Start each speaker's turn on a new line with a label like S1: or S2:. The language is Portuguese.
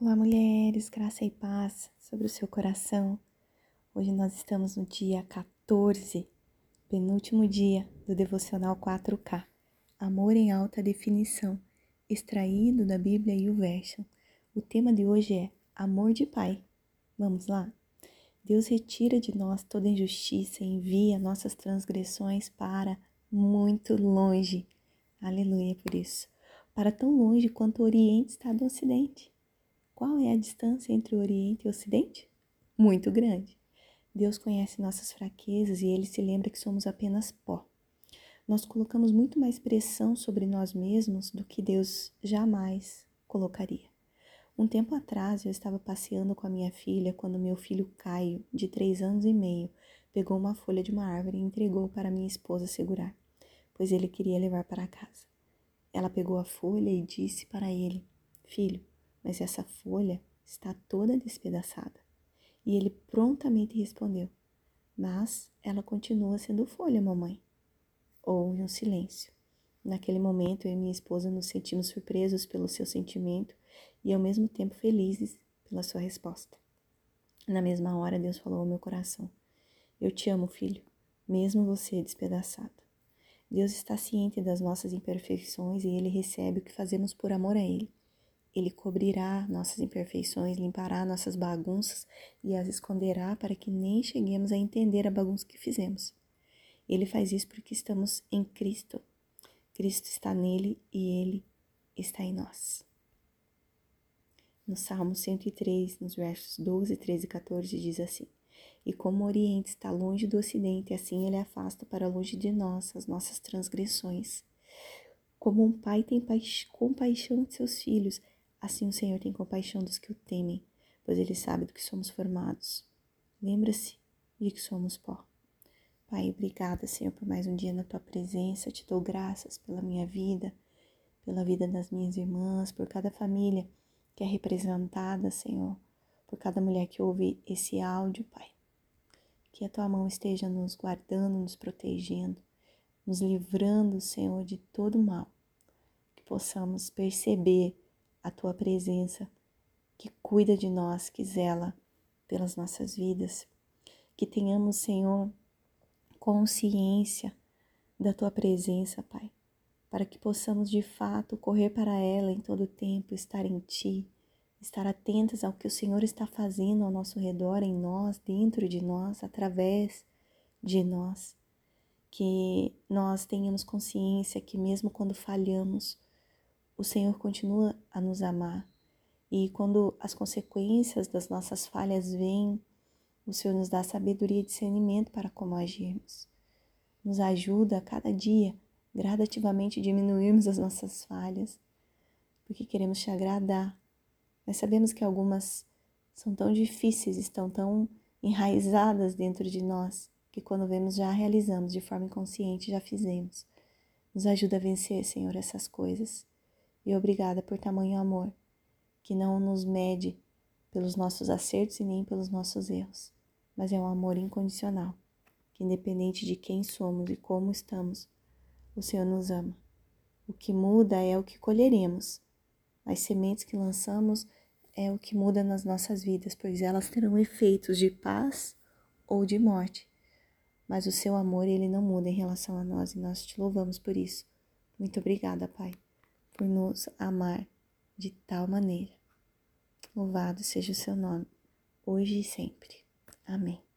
S1: Olá, mulheres, graça e paz sobre o seu coração. Hoje nós estamos no dia 14, penúltimo dia do devocional 4K, Amor em Alta Definição, extraído da Bíblia e o Version. O tema de hoje é Amor de Pai. Vamos lá? Deus retira de nós toda injustiça e envia nossas transgressões para muito longe. Aleluia por isso. Para tão longe quanto o Oriente está do Ocidente. Qual é a distância entre o Oriente e o Ocidente? Muito grande. Deus conhece nossas fraquezas e ele se lembra que somos apenas pó. Nós colocamos muito mais pressão sobre nós mesmos do que Deus jamais colocaria. Um tempo atrás eu estava passeando com a minha filha quando meu filho Caio, de três anos e meio, pegou uma folha de uma árvore e entregou para minha esposa segurar, pois ele queria levar para casa. Ela pegou a folha e disse para ele: Filho, mas essa folha está toda despedaçada. E ele prontamente respondeu: Mas ela continua sendo folha, mamãe. Houve um silêncio. Naquele momento, eu e minha esposa nos sentimos surpresos pelo seu sentimento e ao mesmo tempo felizes pela sua resposta. Na mesma hora, Deus falou ao meu coração: Eu te amo, filho, mesmo você despedaçado. Deus está ciente das nossas imperfeições e ele recebe o que fazemos por amor a ele. Ele cobrirá nossas imperfeições, limpará nossas bagunças e as esconderá para que nem cheguemos a entender a bagunça que fizemos. Ele faz isso porque estamos em Cristo. Cristo está nele e ele está em nós. No Salmo 103, nos versos 12, 13 e 14, diz assim: E como o Oriente está longe do Ocidente, assim ele afasta para longe de nós as nossas transgressões. Como um pai tem compaixão de seus filhos, Assim o Senhor tem compaixão dos que o temem, pois ele sabe do que somos formados. Lembra-se de que somos pó. Pai, obrigada, Senhor, por mais um dia na tua presença. Te dou graças pela minha vida, pela vida das minhas irmãs, por cada família que é representada, Senhor, por cada mulher que ouve esse áudio, Pai. Que a tua mão esteja nos guardando, nos protegendo, nos livrando, Senhor, de todo mal. Que possamos perceber a tua presença que cuida de nós, que zela pelas nossas vidas. Que tenhamos, Senhor, consciência da tua presença, Pai, para que possamos de fato correr para ela em todo o tempo, estar em ti, estar atentas ao que o Senhor está fazendo ao nosso redor, em nós, dentro de nós, através de nós. Que nós tenhamos consciência que, mesmo quando falhamos, o Senhor continua a nos amar. E quando as consequências das nossas falhas vêm, o Senhor nos dá sabedoria e discernimento para como agirmos. Nos ajuda a cada dia, gradativamente, diminuirmos as nossas falhas, porque queremos te agradar. Nós sabemos que algumas são tão difíceis, estão tão enraizadas dentro de nós, que quando vemos já realizamos de forma inconsciente, já fizemos. Nos ajuda a vencer, Senhor, essas coisas e obrigada por tamanho amor, que não nos mede pelos nossos acertos e nem pelos nossos erros, mas é um amor incondicional, que independente de quem somos e como estamos, o Senhor nos ama. O que muda é o que colheremos. As sementes que lançamos é o que muda nas nossas vidas, pois elas terão efeitos de paz ou de morte. Mas o seu amor, ele não muda em relação a nós e nós te louvamos por isso. Muito obrigada, Pai por nos amar de tal maneira. Louvado seja o seu nome, hoje e sempre. Amém.